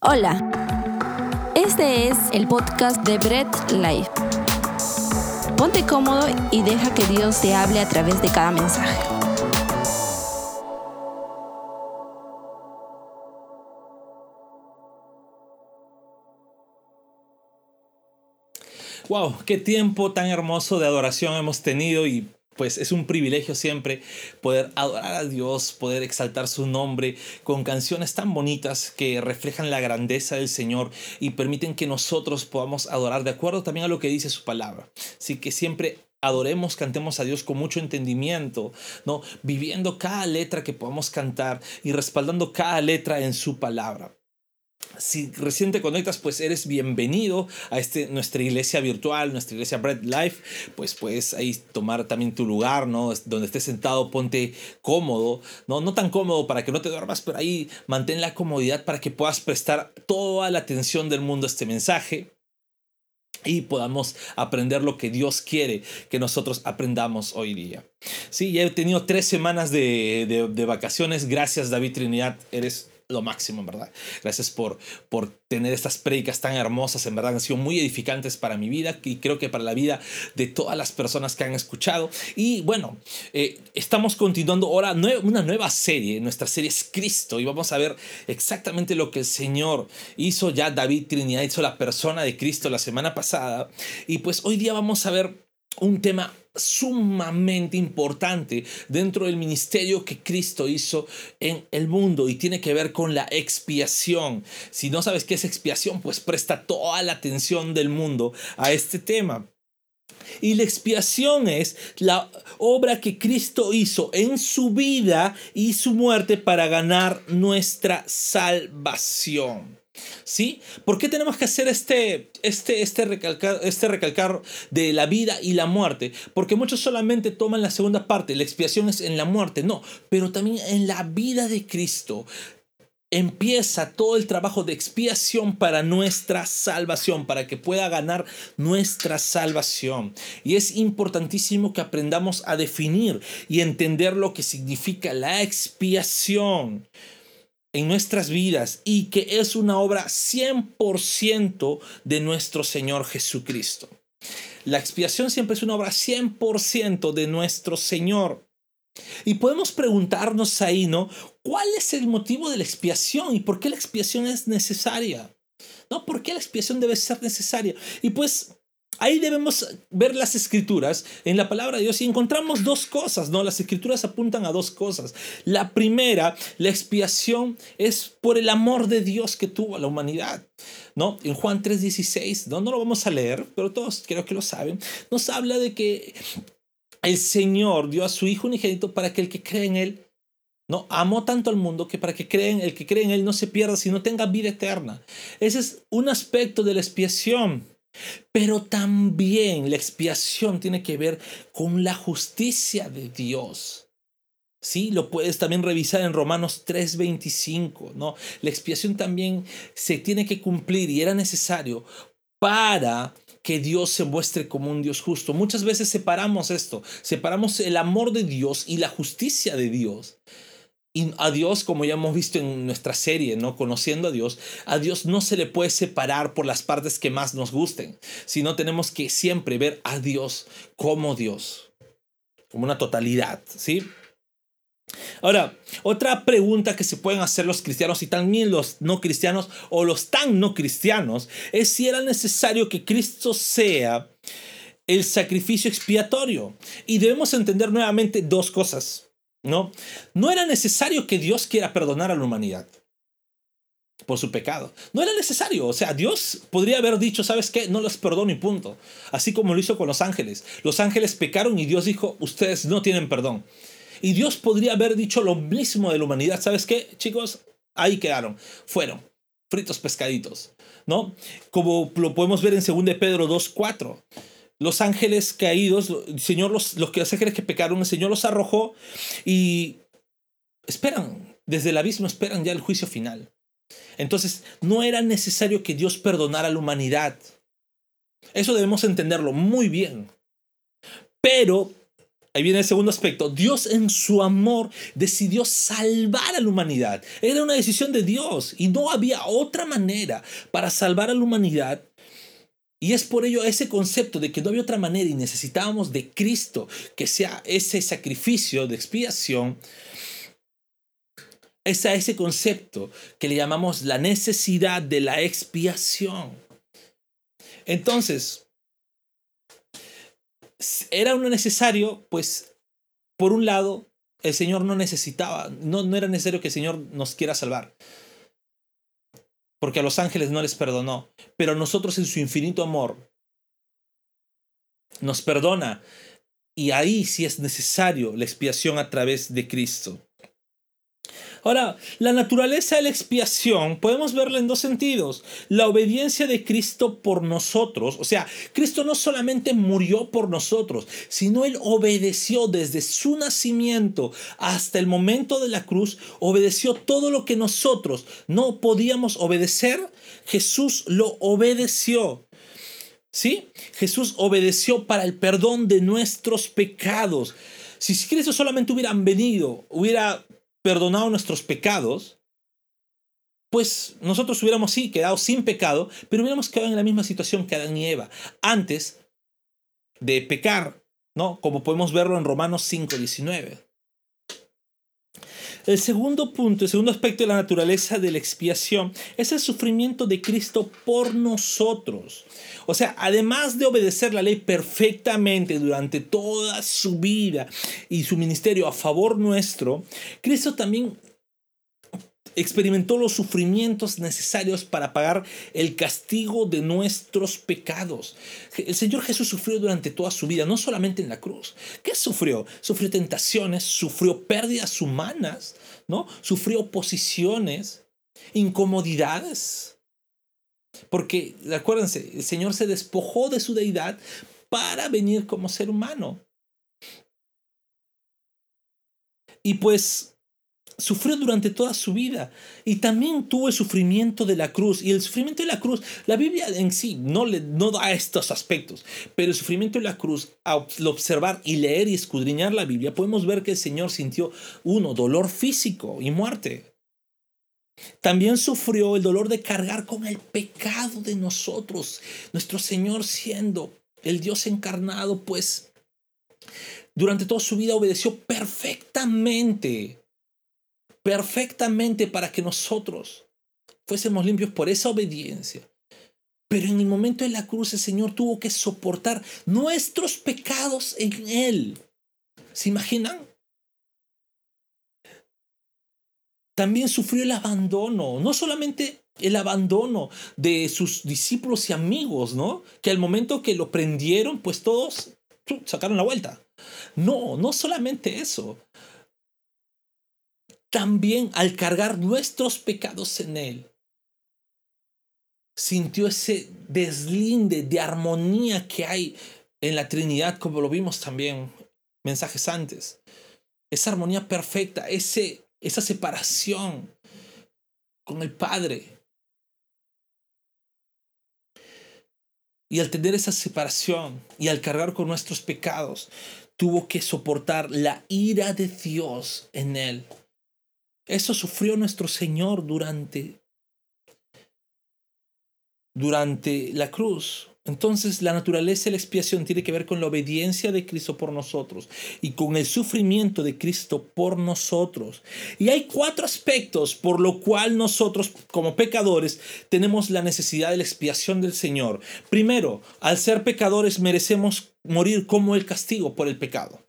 Hola, este es el podcast de Bread Life. Ponte cómodo y deja que Dios te hable a través de cada mensaje. Wow, qué tiempo tan hermoso de adoración hemos tenido y pues es un privilegio siempre poder adorar a Dios, poder exaltar su nombre con canciones tan bonitas que reflejan la grandeza del Señor y permiten que nosotros podamos adorar de acuerdo también a lo que dice su palabra. Así que siempre adoremos, cantemos a Dios con mucho entendimiento, ¿no? Viviendo cada letra que podamos cantar y respaldando cada letra en su palabra si recién te conectas, pues eres bienvenido a este, nuestra iglesia virtual, nuestra iglesia Bread Life. Pues puedes ahí tomar también tu lugar, ¿no? Donde estés sentado, ponte cómodo, ¿no? No tan cómodo para que no te duermas, pero ahí mantén la comodidad para que puedas prestar toda la atención del mundo a este mensaje y podamos aprender lo que Dios quiere que nosotros aprendamos hoy día. Sí, ya he tenido tres semanas de, de, de vacaciones. Gracias, David Trinidad. Eres lo máximo, en verdad. Gracias por, por tener estas prédicas tan hermosas, en verdad han sido muy edificantes para mi vida y creo que para la vida de todas las personas que han escuchado. Y bueno, eh, estamos continuando ahora una nueva serie, nuestra serie es Cristo y vamos a ver exactamente lo que el Señor hizo ya David Trinidad, hizo la persona de Cristo la semana pasada. Y pues hoy día vamos a ver un tema sumamente importante dentro del ministerio que Cristo hizo en el mundo y tiene que ver con la expiación. Si no sabes qué es expiación, pues presta toda la atención del mundo a este tema. Y la expiación es la obra que Cristo hizo en su vida y su muerte para ganar nuestra salvación. ¿Sí? ¿Por qué tenemos que hacer este, este, este, recalcar, este recalcar de la vida y la muerte? Porque muchos solamente toman la segunda parte, la expiación es en la muerte, no, pero también en la vida de Cristo empieza todo el trabajo de expiación para nuestra salvación, para que pueda ganar nuestra salvación. Y es importantísimo que aprendamos a definir y entender lo que significa la expiación en nuestras vidas y que es una obra 100% de nuestro Señor Jesucristo. La expiación siempre es una obra 100% de nuestro Señor. Y podemos preguntarnos ahí, ¿no? ¿Cuál es el motivo de la expiación y por qué la expiación es necesaria? ¿No? ¿Por qué la expiación debe ser necesaria? Y pues Ahí debemos ver las escrituras en la palabra de Dios y encontramos dos cosas, ¿no? Las escrituras apuntan a dos cosas. La primera, la expiación es por el amor de Dios que tuvo a la humanidad, ¿no? En Juan 3:16, ¿no? No lo vamos a leer, pero todos creo que lo saben. Nos habla de que el Señor dio a su Hijo unigénito para que el que cree en Él no, amó tanto al mundo que para que creen, el que cree en él no se pierda, sino tenga vida eterna. Ese es un aspecto de la expiación. Pero también la expiación tiene que ver con la justicia de Dios. Sí, lo puedes también revisar en Romanos 3:25, ¿no? La expiación también se tiene que cumplir y era necesario para que Dios se muestre como un Dios justo. Muchas veces separamos esto, separamos el amor de Dios y la justicia de Dios. Y a Dios, como ya hemos visto en nuestra serie, ¿no? Conociendo a Dios, a Dios no se le puede separar por las partes que más nos gusten, sino tenemos que siempre ver a Dios como Dios, como una totalidad, ¿sí? Ahora, otra pregunta que se pueden hacer los cristianos y también los no cristianos o los tan no cristianos es si era necesario que Cristo sea el sacrificio expiatorio. Y debemos entender nuevamente dos cosas. ¿No? No era necesario que Dios quiera perdonar a la humanidad por su pecado. No era necesario. O sea, Dios podría haber dicho, ¿sabes qué? No los perdono y punto. Así como lo hizo con los ángeles. Los ángeles pecaron y Dios dijo, ustedes no tienen perdón. Y Dios podría haber dicho lo mismo de la humanidad. ¿Sabes qué, chicos? Ahí quedaron. Fueron. Fritos pescaditos. ¿No? Como lo podemos ver en 2 Pedro 2.4 los ángeles caídos, Señor los, los, los ángeles que pecaron, el Señor los arrojó y esperan, desde el abismo esperan ya el juicio final. Entonces, no era necesario que Dios perdonara a la humanidad. Eso debemos entenderlo muy bien. Pero Ahí viene el segundo aspecto. Dios en su amor decidió salvar a la humanidad. Era una decisión de Dios y no había otra manera para salvar a la humanidad. Y es por ello ese concepto de que no había otra manera y necesitábamos de Cristo que sea ese sacrificio de expiación. Es a ese concepto que le llamamos la necesidad de la expiación. Entonces, era uno necesario, pues, por un lado, el Señor no necesitaba, no, no era necesario que el Señor nos quiera salvar. Porque a los ángeles no les perdonó, pero a nosotros en su infinito amor nos perdona. Y ahí sí es necesario la expiación a través de Cristo. Ahora, la naturaleza de la expiación podemos verla en dos sentidos. La obediencia de Cristo por nosotros, o sea, Cristo no solamente murió por nosotros, sino Él obedeció desde su nacimiento hasta el momento de la cruz, obedeció todo lo que nosotros no podíamos obedecer, Jesús lo obedeció. ¿Sí? Jesús obedeció para el perdón de nuestros pecados. Si Cristo solamente hubieran venido, hubiera perdonado nuestros pecados, pues nosotros hubiéramos sí quedado sin pecado, pero hubiéramos quedado en la misma situación que Adán y Eva, antes de pecar, ¿no? Como podemos verlo en Romanos 5:19. El segundo punto, el segundo aspecto de la naturaleza de la expiación es el sufrimiento de Cristo por nosotros. O sea, además de obedecer la ley perfectamente durante toda su vida y su ministerio a favor nuestro, Cristo también experimentó los sufrimientos necesarios para pagar el castigo de nuestros pecados. El Señor Jesús sufrió durante toda su vida, no solamente en la cruz. ¿Qué sufrió? Sufrió tentaciones, sufrió pérdidas humanas, ¿no? Sufrió oposiciones, incomodidades. Porque, acuérdense, el Señor se despojó de su deidad para venir como ser humano. Y pues sufrió durante toda su vida y también tuvo el sufrimiento de la cruz. Y el sufrimiento de la cruz, la Biblia en sí no, le, no da estos aspectos, pero el sufrimiento de la cruz, al observar y leer y escudriñar la Biblia, podemos ver que el Señor sintió, uno, dolor físico y muerte. También sufrió el dolor de cargar con el pecado de nosotros. Nuestro Señor siendo el Dios encarnado, pues durante toda su vida obedeció perfectamente perfectamente para que nosotros fuésemos limpios por esa obediencia. Pero en el momento de la cruz el Señor tuvo que soportar nuestros pecados en Él. ¿Se imaginan? También sufrió el abandono, no solamente el abandono de sus discípulos y amigos, ¿no? Que al momento que lo prendieron, pues todos sacaron la vuelta. No, no solamente eso, también al cargar nuestros pecados en Él, sintió ese deslinde de armonía que hay en la Trinidad, como lo vimos también mensajes antes. Esa armonía perfecta, ese, esa separación con el Padre. Y al tener esa separación y al cargar con nuestros pecados, tuvo que soportar la ira de Dios en él. Eso sufrió nuestro Señor durante, durante la cruz. Entonces la naturaleza de la expiación tiene que ver con la obediencia de Cristo por nosotros y con el sufrimiento de Cristo por nosotros. Y hay cuatro aspectos por lo cual nosotros como pecadores tenemos la necesidad de la expiación del Señor. Primero, al ser pecadores merecemos morir como el castigo por el pecado.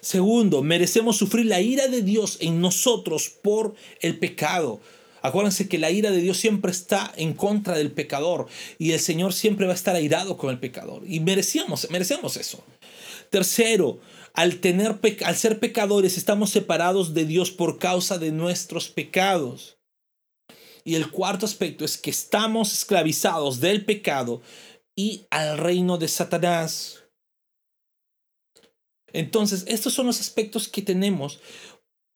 Segundo, merecemos sufrir la ira de Dios en nosotros por el pecado. Acuérdense que la ira de Dios siempre está en contra del pecador y el Señor siempre va a estar airado con el pecador. Y merecíamos, merecemos eso. Tercero, al, tener, al ser pecadores estamos separados de Dios por causa de nuestros pecados. Y el cuarto aspecto es que estamos esclavizados del pecado y al reino de Satanás. Entonces, estos son los aspectos que tenemos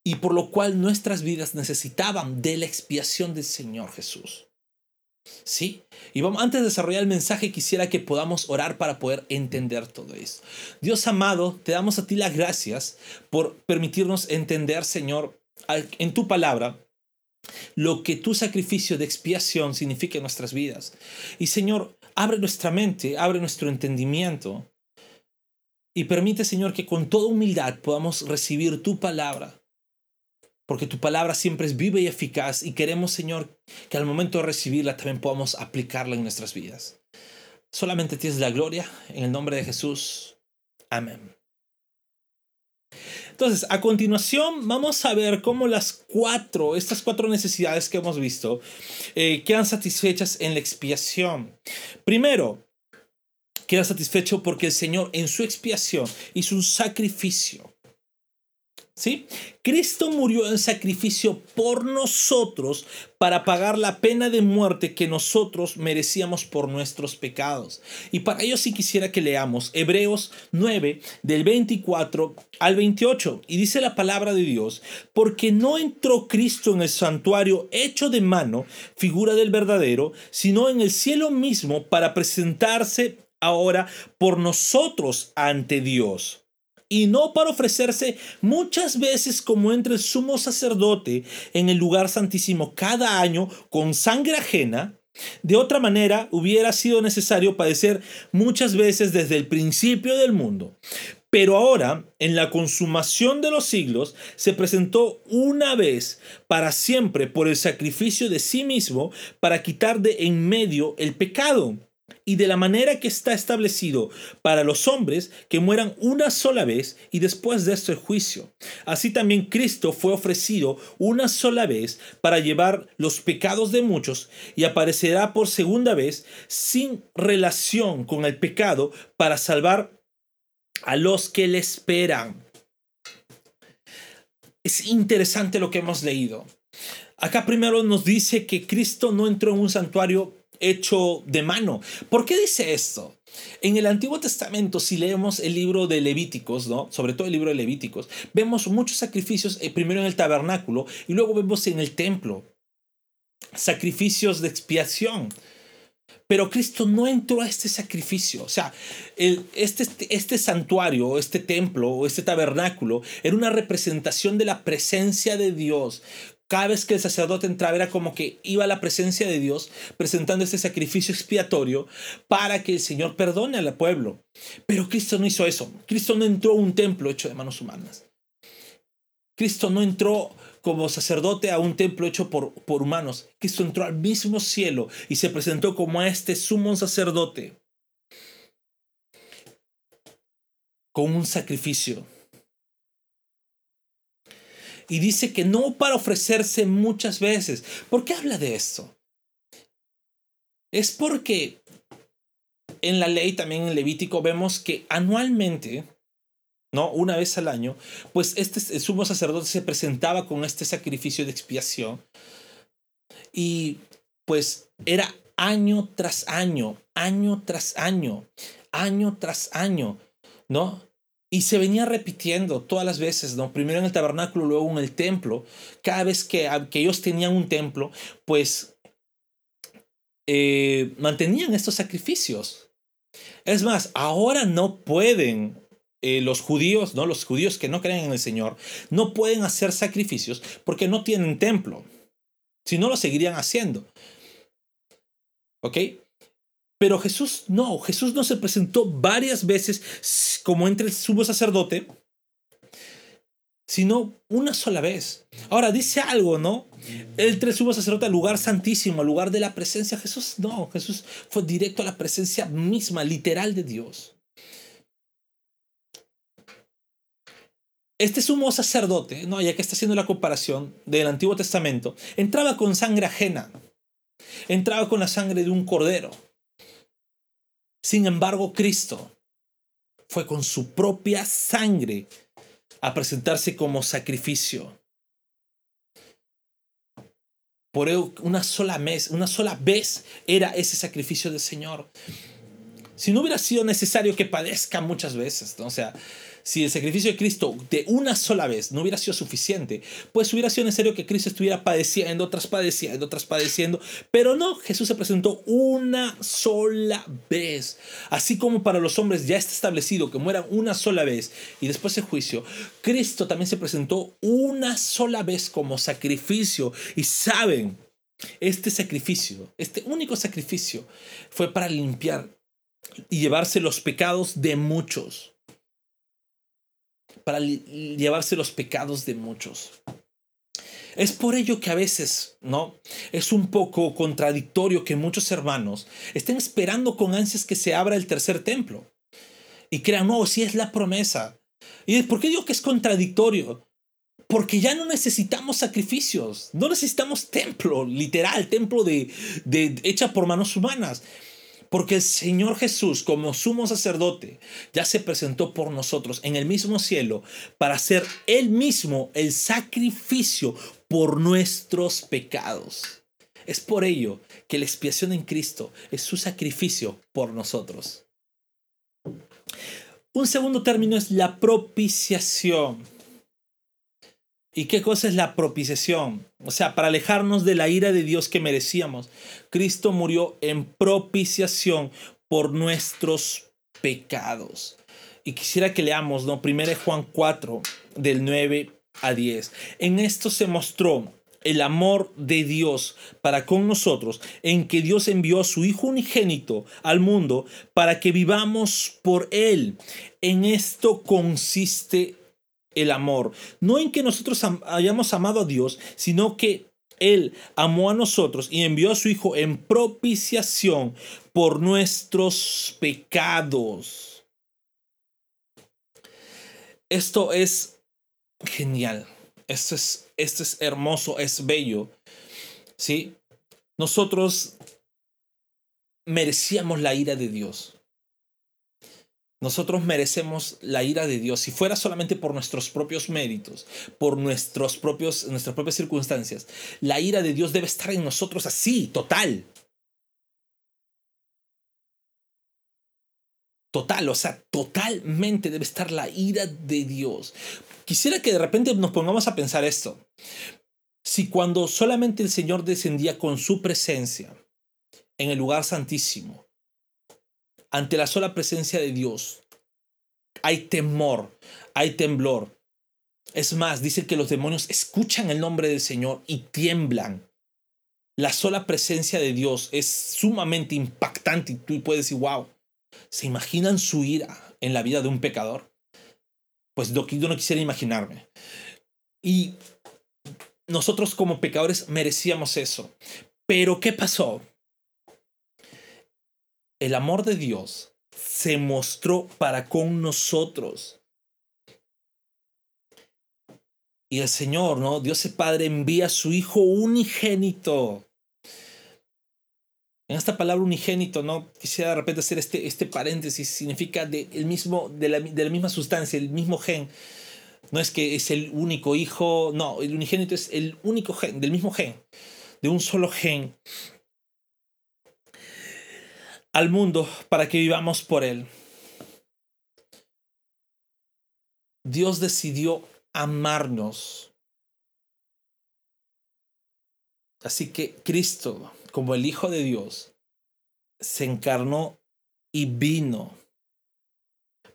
y por lo cual nuestras vidas necesitaban de la expiación del Señor Jesús. ¿Sí? Y vamos, antes de desarrollar el mensaje, quisiera que podamos orar para poder entender todo eso. Dios amado, te damos a ti las gracias por permitirnos entender, Señor, en tu palabra, lo que tu sacrificio de expiación significa en nuestras vidas. Y Señor, abre nuestra mente, abre nuestro entendimiento y permite, Señor, que con toda humildad podamos recibir tu palabra porque tu palabra siempre es viva y eficaz y queremos, Señor, que al momento de recibirla también podamos aplicarla en nuestras vidas. Solamente tienes la gloria en el nombre de Jesús. Amén. Entonces, a continuación vamos a ver cómo las cuatro, estas cuatro necesidades que hemos visto, eh, quedan satisfechas en la expiación. Primero, queda satisfecho porque el Señor en su expiación hizo un sacrificio ¿Sí? Cristo murió en sacrificio por nosotros para pagar la pena de muerte que nosotros merecíamos por nuestros pecados. Y para ello sí quisiera que leamos Hebreos 9 del 24 al 28. Y dice la palabra de Dios, porque no entró Cristo en el santuario hecho de mano, figura del verdadero, sino en el cielo mismo para presentarse ahora por nosotros ante Dios y no para ofrecerse muchas veces como entre el sumo sacerdote en el lugar santísimo cada año con sangre ajena. De otra manera, hubiera sido necesario padecer muchas veces desde el principio del mundo. Pero ahora, en la consumación de los siglos, se presentó una vez para siempre por el sacrificio de sí mismo para quitar de en medio el pecado y de la manera que está establecido para los hombres que mueran una sola vez y después de esto el juicio. Así también Cristo fue ofrecido una sola vez para llevar los pecados de muchos y aparecerá por segunda vez sin relación con el pecado para salvar a los que le esperan. Es interesante lo que hemos leído. Acá primero nos dice que Cristo no entró en un santuario hecho de mano. ¿Por qué dice esto? En el Antiguo Testamento, si leemos el libro de Levíticos, ¿no? sobre todo el libro de Levíticos, vemos muchos sacrificios, eh, primero en el tabernáculo y luego vemos en el templo, sacrificios de expiación. Pero Cristo no entró a este sacrificio. O sea, este, este santuario, este templo, este tabernáculo, era una representación de la presencia de Dios cada vez que el sacerdote entraba era como que iba a la presencia de Dios presentando este sacrificio expiatorio para que el Señor perdone al pueblo. Pero Cristo no hizo eso. Cristo no entró a un templo hecho de manos humanas. Cristo no entró como sacerdote a un templo hecho por, por humanos. Cristo entró al mismo cielo y se presentó como a este sumo sacerdote con un sacrificio y dice que no para ofrecerse muchas veces. ¿Por qué habla de esto? Es porque en la ley, también en Levítico, vemos que anualmente, ¿no? Una vez al año, pues este sumo sacerdote se presentaba con este sacrificio de expiación. Y pues era año tras año, año tras año, año tras año, ¿no? Y se venía repitiendo todas las veces, ¿no? Primero en el tabernáculo, luego en el templo. Cada vez que, que ellos tenían un templo, pues eh, mantenían estos sacrificios. Es más, ahora no pueden eh, los judíos, ¿no? Los judíos que no creen en el Señor, no pueden hacer sacrificios porque no tienen templo. Si no, lo seguirían haciendo. ¿Ok? Pero Jesús no, Jesús no se presentó varias veces como entre el sumo sacerdote, sino una sola vez. Ahora dice algo, ¿no? Entre el sumo sacerdote al lugar santísimo, al lugar de la presencia. Jesús no, Jesús fue directo a la presencia misma, literal de Dios. Este sumo sacerdote, ¿no? ya que está haciendo la comparación del Antiguo Testamento, entraba con sangre ajena, entraba con la sangre de un cordero. Sin embargo, Cristo fue con su propia sangre a presentarse como sacrificio. Por una sola vez, una sola vez era ese sacrificio del Señor. Si no hubiera sido necesario que padezca muchas veces, o sea, si el sacrificio de Cristo de una sola vez no hubiera sido suficiente, pues hubiera sido necesario que Cristo estuviera padeciendo, tras padeciendo, tras padeciendo. Pero no, Jesús se presentó una sola vez. Así como para los hombres ya está establecido que mueran una sola vez y después el juicio, Cristo también se presentó una sola vez como sacrificio. Y saben, este sacrificio, este único sacrificio, fue para limpiar y llevarse los pecados de muchos para llevarse los pecados de muchos. Es por ello que a veces, ¿no? Es un poco contradictorio que muchos hermanos estén esperando con ansias que se abra el tercer templo. Y crean, no, si es la promesa. ¿Y por qué digo que es contradictorio? Porque ya no necesitamos sacrificios, no necesitamos templo, literal, templo de, de hecha por manos humanas. Porque el Señor Jesús, como sumo sacerdote, ya se presentó por nosotros en el mismo cielo para ser Él mismo el sacrificio por nuestros pecados. Es por ello que la expiación en Cristo es su sacrificio por nosotros. Un segundo término es la propiciación. ¿Y qué cosa es la propiciación? O sea, para alejarnos de la ira de Dios que merecíamos, Cristo murió en propiciación por nuestros pecados. Y quisiera que leamos, ¿no? 1 Juan 4, del 9 a 10. En esto se mostró el amor de Dios para con nosotros, en que Dios envió a su Hijo unigénito al mundo para que vivamos por Él. En esto consiste el amor. No en que nosotros hayamos amado a Dios, sino que Él amó a nosotros y envió a su Hijo en propiciación por nuestros pecados. Esto es genial. Esto es, esto es hermoso, es bello. ¿Sí? Nosotros merecíamos la ira de Dios. Nosotros merecemos la ira de Dios. Si fuera solamente por nuestros propios méritos, por nuestros propios, nuestras propias circunstancias, la ira de Dios debe estar en nosotros así, total. Total, o sea, totalmente debe estar la ira de Dios. Quisiera que de repente nos pongamos a pensar esto. Si cuando solamente el Señor descendía con su presencia en el lugar santísimo, ante la sola presencia de Dios. Hay temor, hay temblor. Es más, dice que los demonios escuchan el nombre del Señor y tiemblan. La sola presencia de Dios es sumamente impactante y tú puedes decir, wow, ¿se imaginan su ira en la vida de un pecador? Pues yo no quisiera imaginarme. Y nosotros como pecadores merecíamos eso. Pero ¿qué pasó? El amor de Dios se mostró para con nosotros. Y el Señor, ¿no? Dios el Padre envía a su Hijo unigénito. En esta palabra unigénito, ¿no? Quisiera de repente hacer este, este paréntesis. Significa de, mismo, de, la, de la misma sustancia, el mismo gen. No es que es el único hijo, no, el unigénito es el único gen, del mismo gen, de un solo gen al mundo para que vivamos por Él. Dios decidió amarnos. Así que Cristo, como el Hijo de Dios, se encarnó y vino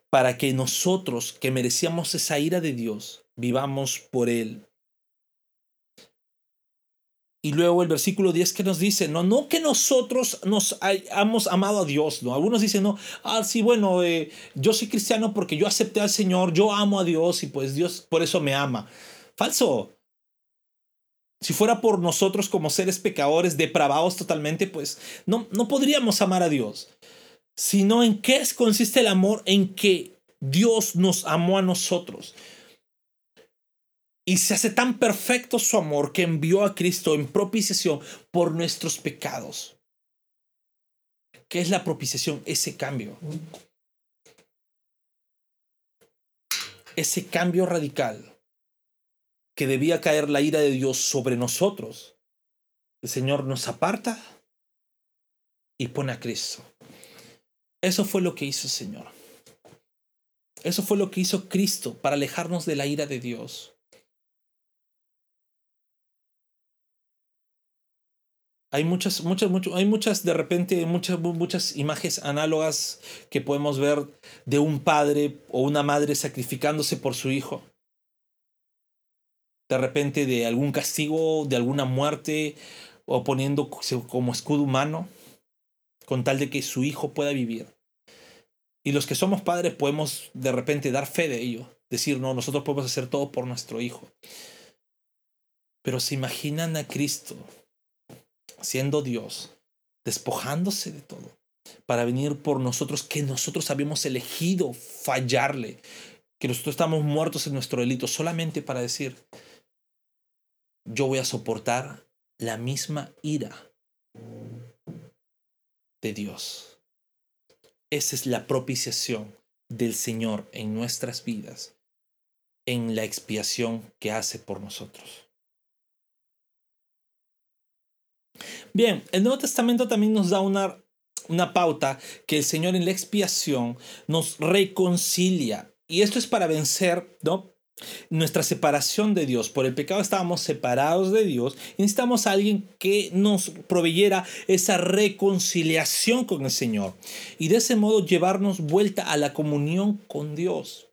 para que nosotros, que merecíamos esa ira de Dios, vivamos por Él. Y luego el versículo 10 que nos dice, no, no que nosotros nos hayamos amado a Dios, ¿no? Algunos dicen, no, ah, sí, bueno, eh, yo soy cristiano porque yo acepté al Señor, yo amo a Dios y pues Dios por eso me ama. Falso. Si fuera por nosotros como seres pecadores, depravados totalmente, pues no, no podríamos amar a Dios. Sino en qué consiste el amor, en que Dios nos amó a nosotros. Y se hace tan perfecto su amor que envió a Cristo en propiciación por nuestros pecados. ¿Qué es la propiciación? Ese cambio. Ese cambio radical que debía caer la ira de Dios sobre nosotros. El Señor nos aparta y pone a Cristo. Eso fue lo que hizo el Señor. Eso fue lo que hizo Cristo para alejarnos de la ira de Dios. Hay muchas, muchas, hay muchas, de repente, muchas, muchas imágenes análogas que podemos ver de un padre o una madre sacrificándose por su hijo. De repente de algún castigo, de alguna muerte, o poniendo como escudo humano, con tal de que su hijo pueda vivir. Y los que somos padres podemos de repente dar fe de ello, decir, no, nosotros podemos hacer todo por nuestro hijo. Pero se imaginan a Cristo siendo Dios, despojándose de todo, para venir por nosotros que nosotros habíamos elegido fallarle, que nosotros estamos muertos en nuestro delito, solamente para decir, yo voy a soportar la misma ira de Dios. Esa es la propiciación del Señor en nuestras vidas, en la expiación que hace por nosotros. Bien, el Nuevo Testamento también nos da una, una pauta que el Señor en la expiación nos reconcilia. Y esto es para vencer, ¿no? Nuestra separación de Dios. Por el pecado estábamos separados de Dios. Y necesitamos a alguien que nos proveyera esa reconciliación con el Señor. Y de ese modo llevarnos vuelta a la comunión con Dios.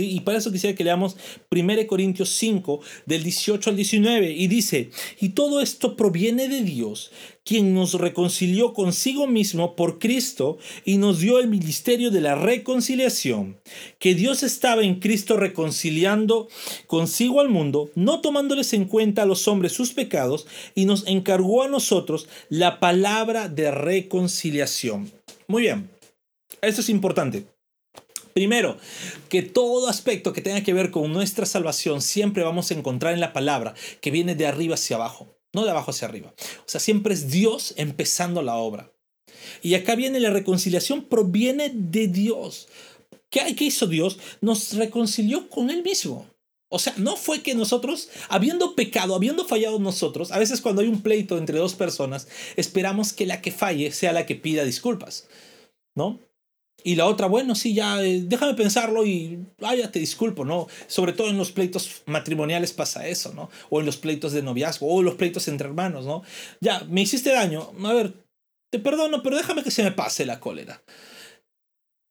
Y para eso quisiera que leamos 1 Corintios 5, del 18 al 19, y dice, y todo esto proviene de Dios, quien nos reconcilió consigo mismo por Cristo y nos dio el ministerio de la reconciliación, que Dios estaba en Cristo reconciliando consigo al mundo, no tomándoles en cuenta a los hombres sus pecados, y nos encargó a nosotros la palabra de reconciliación. Muy bien, esto es importante. Primero, que todo aspecto que tenga que ver con nuestra salvación siempre vamos a encontrar en la palabra que viene de arriba hacia abajo, no de abajo hacia arriba. O sea, siempre es Dios empezando la obra. Y acá viene la reconciliación, proviene de Dios. ¿Qué, ¿Qué hizo Dios? Nos reconcilió con Él mismo. O sea, no fue que nosotros, habiendo pecado, habiendo fallado nosotros, a veces cuando hay un pleito entre dos personas, esperamos que la que falle sea la que pida disculpas, ¿no? Y la otra, bueno, sí, ya, eh, déjame pensarlo y, ah, ya te disculpo, ¿no? Sobre todo en los pleitos matrimoniales pasa eso, ¿no? O en los pleitos de noviazgo, o los pleitos entre hermanos, ¿no? Ya, me hiciste daño, a ver, te perdono, pero déjame que se me pase la cólera.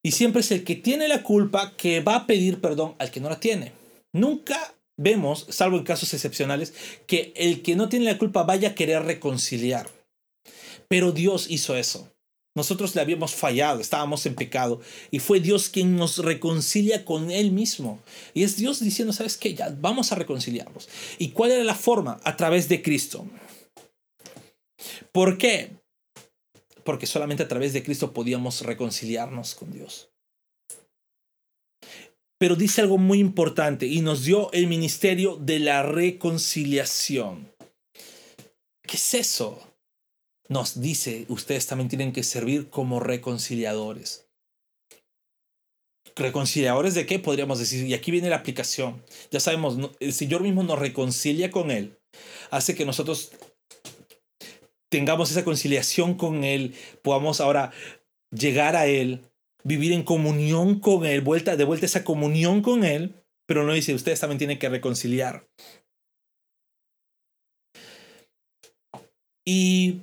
Y siempre es el que tiene la culpa que va a pedir perdón al que no la tiene. Nunca vemos, salvo en casos excepcionales, que el que no tiene la culpa vaya a querer reconciliar. Pero Dios hizo eso. Nosotros le habíamos fallado, estábamos en pecado y fue Dios quien nos reconcilia con Él mismo. Y es Dios diciendo, ¿sabes qué? Ya vamos a reconciliarnos. ¿Y cuál era la forma? A través de Cristo. ¿Por qué? Porque solamente a través de Cristo podíamos reconciliarnos con Dios. Pero dice algo muy importante y nos dio el ministerio de la reconciliación. ¿Qué es eso? Nos dice, ustedes también tienen que servir como reconciliadores. ¿Reconciliadores de qué? Podríamos decir. Y aquí viene la aplicación. Ya sabemos, el Señor mismo nos reconcilia con Él. Hace que nosotros tengamos esa conciliación con Él. Podamos ahora llegar a Él, vivir en comunión con Él, vuelta, de vuelta esa comunión con Él. Pero no dice, ustedes también tienen que reconciliar. Y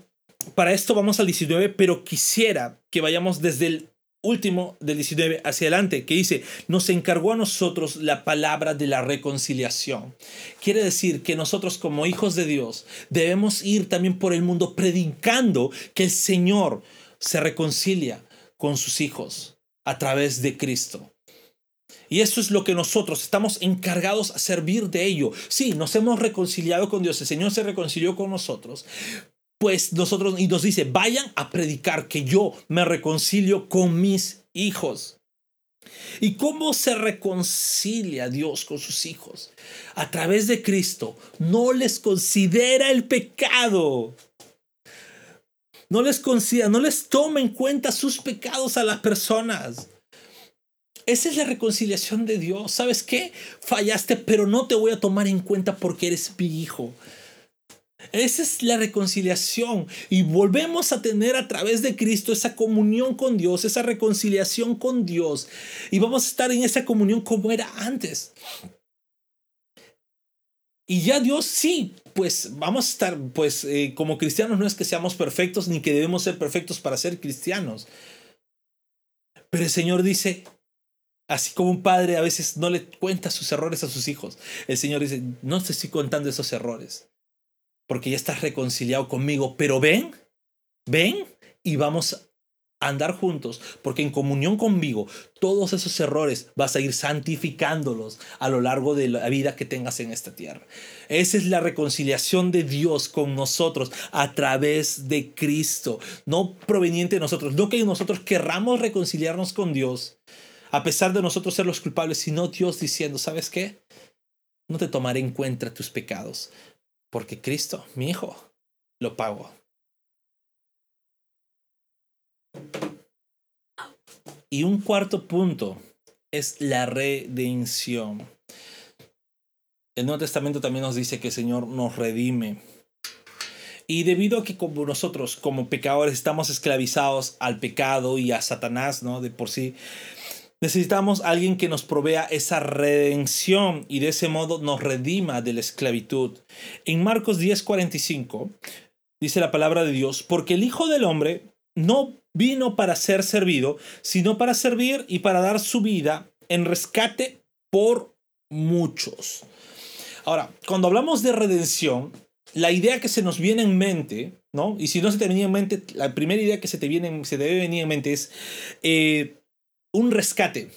para esto vamos al 19, pero quisiera que vayamos desde el último del 19 hacia adelante, que dice, nos encargó a nosotros la palabra de la reconciliación. Quiere decir que nosotros como hijos de Dios debemos ir también por el mundo predicando que el Señor se reconcilia con sus hijos a través de Cristo. Y eso es lo que nosotros estamos encargados a servir de ello. Sí, nos hemos reconciliado con Dios, el Señor se reconcilió con nosotros, pues nosotros, y nos dice, vayan a predicar que yo me reconcilio con mis hijos. ¿Y cómo se reconcilia Dios con sus hijos? A través de Cristo. No les considera el pecado. No les considera, no les toma en cuenta sus pecados a las personas. Esa es la reconciliación de Dios. ¿Sabes qué? Fallaste, pero no te voy a tomar en cuenta porque eres mi hijo. Esa es la reconciliación. Y volvemos a tener a través de Cristo esa comunión con Dios, esa reconciliación con Dios. Y vamos a estar en esa comunión como era antes. Y ya Dios sí, pues vamos a estar, pues eh, como cristianos no es que seamos perfectos ni que debemos ser perfectos para ser cristianos. Pero el Señor dice, así como un padre a veces no le cuenta sus errores a sus hijos, el Señor dice, no te estoy contando esos errores porque ya estás reconciliado conmigo, pero ven, ven y vamos a andar juntos, porque en comunión conmigo todos esos errores vas a ir santificándolos a lo largo de la vida que tengas en esta tierra. Esa es la reconciliación de Dios con nosotros a través de Cristo, no proveniente de nosotros, no que nosotros querramos reconciliarnos con Dios, a pesar de nosotros ser los culpables, sino Dios diciendo, ¿sabes qué? No te tomaré en cuenta tus pecados, porque Cristo, mi Hijo, lo pagó. Y un cuarto punto es la redención. El Nuevo Testamento también nos dice que el Señor nos redime. Y debido a que como nosotros como pecadores estamos esclavizados al pecado y a Satanás, ¿no? De por sí, Necesitamos alguien que nos provea esa redención y de ese modo nos redima de la esclavitud. En Marcos 10:45 dice la palabra de Dios, porque el Hijo del Hombre no vino para ser servido, sino para servir y para dar su vida en rescate por muchos. Ahora, cuando hablamos de redención, la idea que se nos viene en mente, ¿no? Y si no se te venía en mente, la primera idea que se te, viene, se debe venir en mente es eh, un rescate.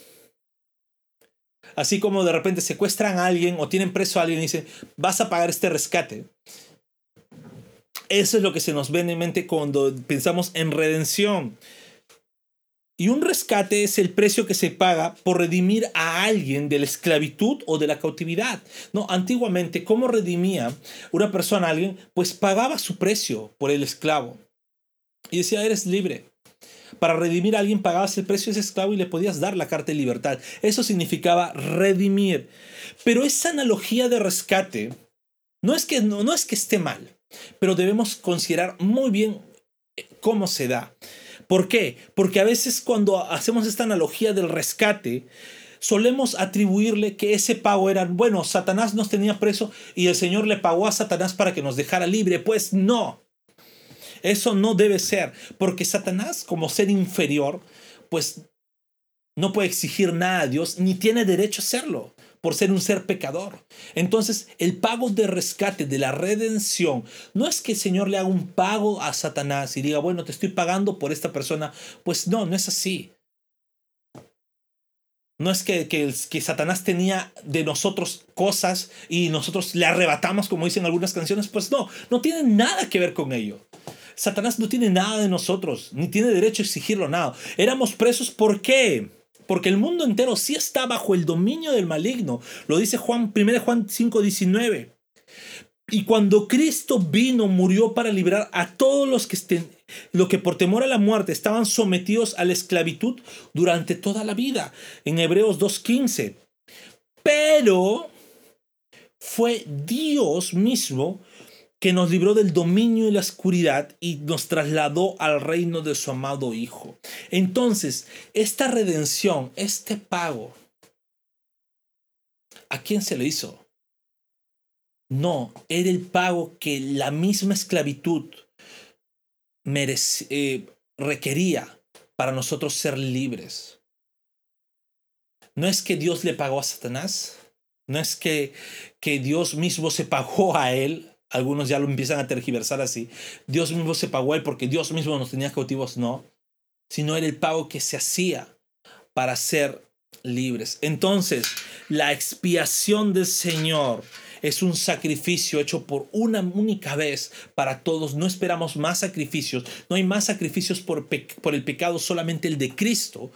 Así como de repente secuestran a alguien o tienen preso a alguien y dicen, vas a pagar este rescate. Eso es lo que se nos viene en mente cuando pensamos en redención. Y un rescate es el precio que se paga por redimir a alguien de la esclavitud o de la cautividad. No, antiguamente, ¿cómo redimía una persona a alguien? Pues pagaba su precio por el esclavo. Y decía, eres libre. Para redimir a alguien pagabas el precio de ese esclavo y le podías dar la carta de libertad. Eso significaba redimir. Pero esa analogía de rescate no es que, no, no es que esté mal, pero debemos considerar muy bien eh, cómo se da. ¿Por qué? Porque a veces cuando hacemos esta analogía del rescate, solemos atribuirle que ese pago era, bueno, Satanás nos tenía preso y el Señor le pagó a Satanás para que nos dejara libre. Pues no. Eso no debe ser, porque Satanás como ser inferior, pues no puede exigir nada a Dios, ni tiene derecho a hacerlo por ser un ser pecador. Entonces, el pago de rescate, de la redención, no es que el Señor le haga un pago a Satanás y diga, bueno, te estoy pagando por esta persona. Pues no, no es así. No es que, que, que, Satanás tenía de nosotros cosas y nosotros le arrebatamos, como dicen algunas canciones. Pues no, no tiene nada que ver con ello. Satanás no tiene nada de nosotros, ni tiene derecho a exigirlo nada. Éramos presos, ¿por qué? Porque el mundo entero sí está bajo el dominio del maligno. Lo dice Juan, 1 Juan 5:19. Y cuando Cristo vino, murió para librar a todos los que estén, lo que por temor a la muerte estaban sometidos a la esclavitud durante toda la vida. En Hebreos 2:15. Pero fue Dios mismo que nos libró del dominio y la oscuridad y nos trasladó al reino de su amado Hijo. Entonces, esta redención, este pago, ¿a quién se le hizo? No, era el pago que la misma esclavitud eh, requería para nosotros ser libres. No es que Dios le pagó a Satanás, no es que, que Dios mismo se pagó a él algunos ya lo empiezan a tergiversar así. Dios mismo se pagó él porque Dios mismo nos tenía cautivos. No, sino era el pago que se hacía para ser libres. Entonces, la expiación del Señor es un sacrificio hecho por una única vez para todos. No esperamos más sacrificios. No hay más sacrificios por, por el pecado, solamente el de Cristo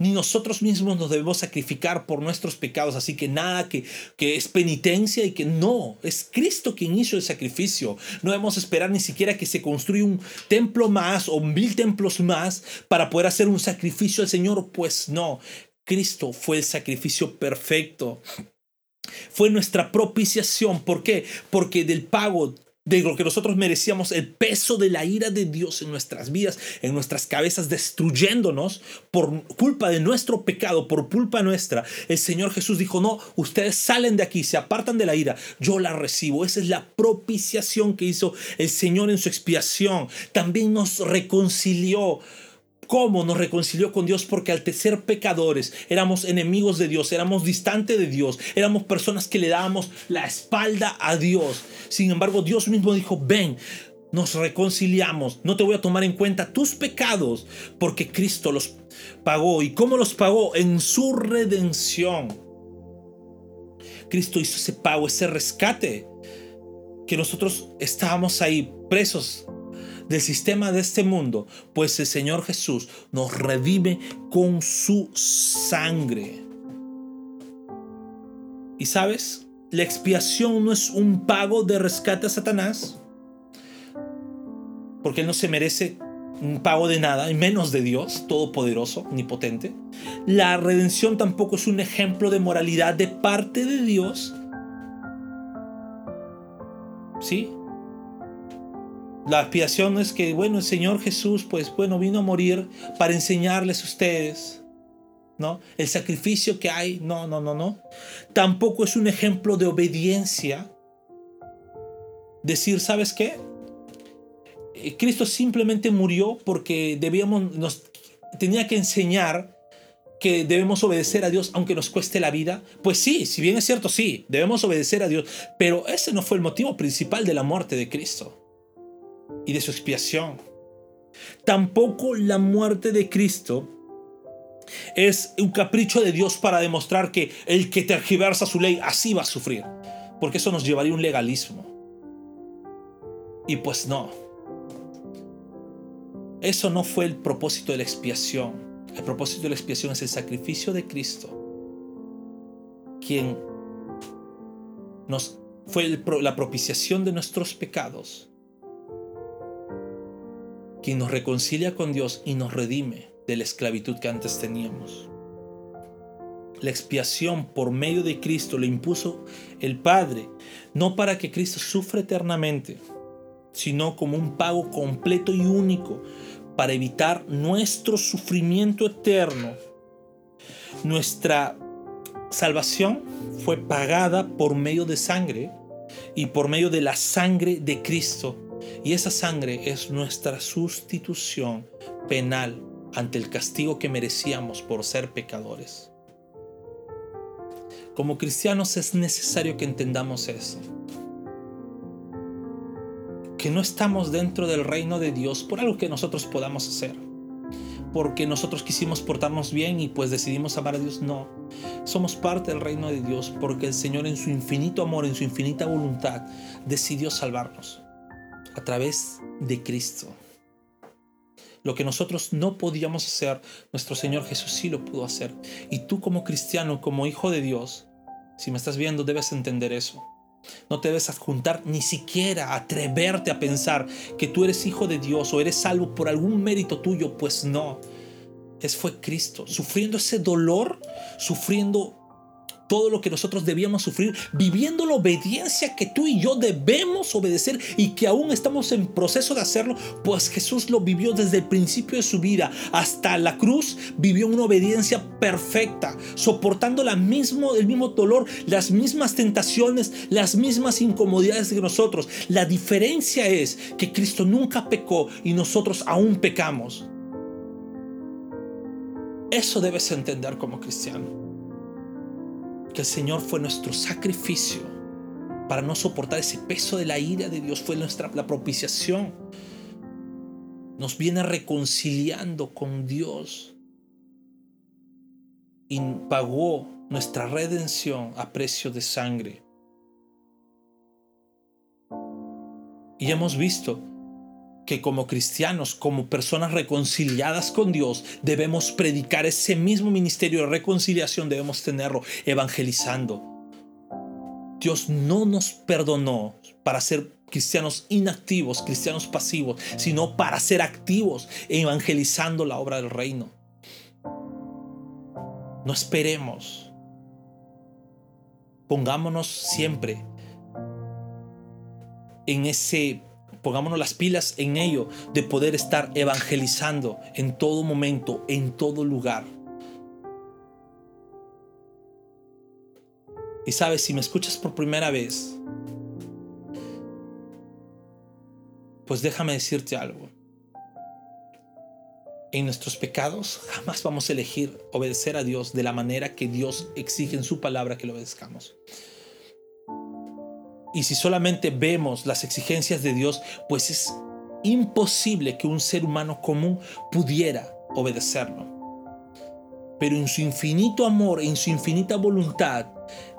ni nosotros mismos nos debemos sacrificar por nuestros pecados, así que nada que, que es penitencia y que no, es Cristo quien hizo el sacrificio. No debemos esperar ni siquiera que se construya un templo más o mil templos más para poder hacer un sacrificio al Señor, pues no, Cristo fue el sacrificio perfecto. Fue nuestra propiciación. ¿Por qué? Porque del pago de lo que nosotros merecíamos, el peso de la ira de Dios en nuestras vidas, en nuestras cabezas, destruyéndonos por culpa de nuestro pecado, por culpa nuestra. El Señor Jesús dijo, no, ustedes salen de aquí, se apartan de la ira, yo la recibo. Esa es la propiciación que hizo el Señor en su expiación. También nos reconcilió cómo nos reconcilió con Dios, porque al ser pecadores éramos enemigos de Dios, éramos distantes de Dios, éramos personas que le dábamos la espalda a Dios. Sin embargo, Dios mismo dijo, ven, nos reconciliamos, no te voy a tomar en cuenta tus pecados, porque Cristo los pagó. ¿Y cómo los pagó? En su redención. Cristo hizo ese pago, ese rescate, que nosotros estábamos ahí presos del sistema de este mundo, pues el Señor Jesús nos redime con su sangre. Y sabes, la expiación no es un pago de rescate a Satanás, porque él no se merece un pago de nada, y menos de Dios, todopoderoso, omnipotente. La redención tampoco es un ejemplo de moralidad de parte de Dios. ¿Sí? La expiación es que, bueno, el Señor Jesús, pues bueno, vino a morir para enseñarles a ustedes, ¿no? El sacrificio que hay, no, no, no, no. Tampoco es un ejemplo de obediencia. Decir, ¿sabes qué? Eh, Cristo simplemente murió porque debíamos, nos tenía que enseñar que debemos obedecer a Dios aunque nos cueste la vida? Pues sí, si bien es cierto, sí, debemos obedecer a Dios, pero ese no fue el motivo principal de la muerte de Cristo y de su expiación. Tampoco la muerte de Cristo es un capricho de Dios para demostrar que el que tergiversa su ley así va a sufrir, porque eso nos llevaría a un legalismo. Y pues no. Eso no fue el propósito de la expiación. El propósito de la expiación es el sacrificio de Cristo, quien nos fue la propiciación de nuestros pecados quien nos reconcilia con Dios y nos redime de la esclavitud que antes teníamos. La expiación por medio de Cristo le impuso el Padre, no para que Cristo sufra eternamente, sino como un pago completo y único para evitar nuestro sufrimiento eterno. Nuestra salvación fue pagada por medio de sangre y por medio de la sangre de Cristo y esa sangre es nuestra sustitución penal ante el castigo que merecíamos por ser pecadores. Como cristianos es necesario que entendamos eso. Que no estamos dentro del reino de Dios por algo que nosotros podamos hacer. Porque nosotros quisimos portarnos bien y pues decidimos amar a Dios. No. Somos parte del reino de Dios porque el Señor en su infinito amor, en su infinita voluntad, decidió salvarnos a través de Cristo. Lo que nosotros no podíamos hacer, nuestro Señor Jesús sí lo pudo hacer. Y tú como cristiano, como hijo de Dios, si me estás viendo, debes entender eso. No te debes adjuntar ni siquiera atreverte a pensar que tú eres hijo de Dios o eres salvo por algún mérito tuyo, pues no. Es fue Cristo, sufriendo ese dolor, sufriendo todo lo que nosotros debíamos sufrir, viviendo la obediencia que tú y yo debemos obedecer y que aún estamos en proceso de hacerlo, pues Jesús lo vivió desde el principio de su vida hasta la cruz, vivió una obediencia perfecta, soportando la mismo, el mismo dolor, las mismas tentaciones, las mismas incomodidades que nosotros. La diferencia es que Cristo nunca pecó y nosotros aún pecamos. Eso debes entender como cristiano que el Señor fue nuestro sacrificio para no soportar ese peso de la ira de Dios, fue nuestra la propiciación. Nos viene reconciliando con Dios y pagó nuestra redención a precio de sangre. Y hemos visto que como cristianos, como personas reconciliadas con Dios, debemos predicar ese mismo ministerio de reconciliación, debemos tenerlo evangelizando. Dios no nos perdonó para ser cristianos inactivos, cristianos pasivos, sino para ser activos evangelizando la obra del reino. No esperemos. Pongámonos siempre en ese, pongámonos las pilas en ello, de poder estar evangelizando en todo momento, en todo lugar. Y sabes, si me escuchas por primera vez, pues déjame decirte algo. En nuestros pecados jamás vamos a elegir obedecer a Dios de la manera que Dios exige en su palabra que lo obedezcamos. Y si solamente vemos las exigencias de Dios, pues es imposible que un ser humano común pudiera obedecerlo. Pero en su infinito amor, en su infinita voluntad,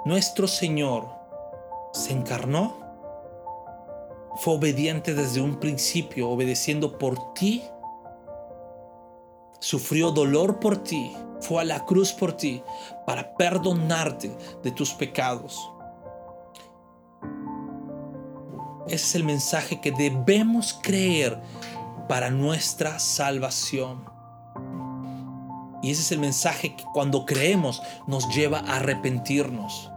nuestro Señor se encarnó, fue obediente desde un principio, obedeciendo por ti, sufrió dolor por ti, fue a la cruz por ti, para perdonarte de tus pecados. Ese es el mensaje que debemos creer para nuestra salvación. Y ese es el mensaje que cuando creemos nos lleva a arrepentirnos.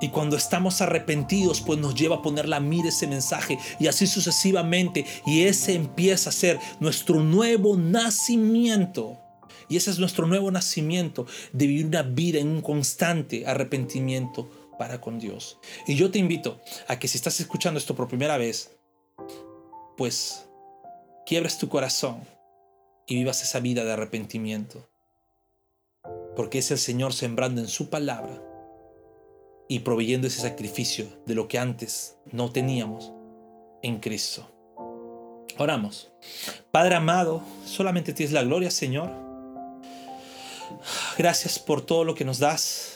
Y cuando estamos arrepentidos, pues nos lleva a poner la mira ese mensaje y así sucesivamente. Y ese empieza a ser nuestro nuevo nacimiento. Y ese es nuestro nuevo nacimiento de vivir una vida en un constante arrepentimiento para con Dios. Y yo te invito a que si estás escuchando esto por primera vez, pues quiebres tu corazón y vivas esa vida de arrepentimiento. Porque es el Señor sembrando en su palabra y proveyendo ese sacrificio de lo que antes no teníamos en Cristo. Oramos. Padre amado, solamente tienes la gloria, Señor. Gracias por todo lo que nos das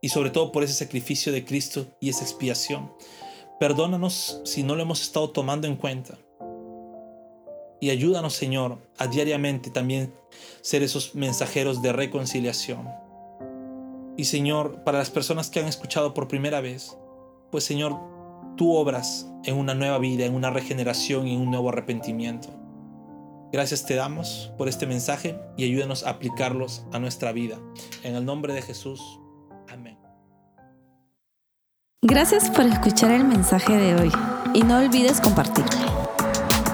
y sobre todo por ese sacrificio de Cristo y esa expiación. Perdónanos si no lo hemos estado tomando en cuenta. Y ayúdanos, Señor, a diariamente también ser esos mensajeros de reconciliación. Y Señor, para las personas que han escuchado por primera vez, pues Señor, tú obras en una nueva vida, en una regeneración y en un nuevo arrepentimiento. Gracias te damos por este mensaje y ayúdanos a aplicarlos a nuestra vida. En el nombre de Jesús. Gracias por escuchar el mensaje de hoy y no olvides compartirlo.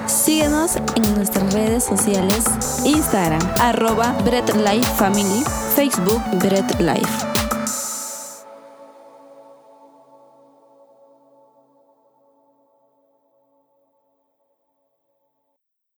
Síguenos en nuestras redes sociales, Instagram, arroba Bread Life Family, Facebook Bread Life.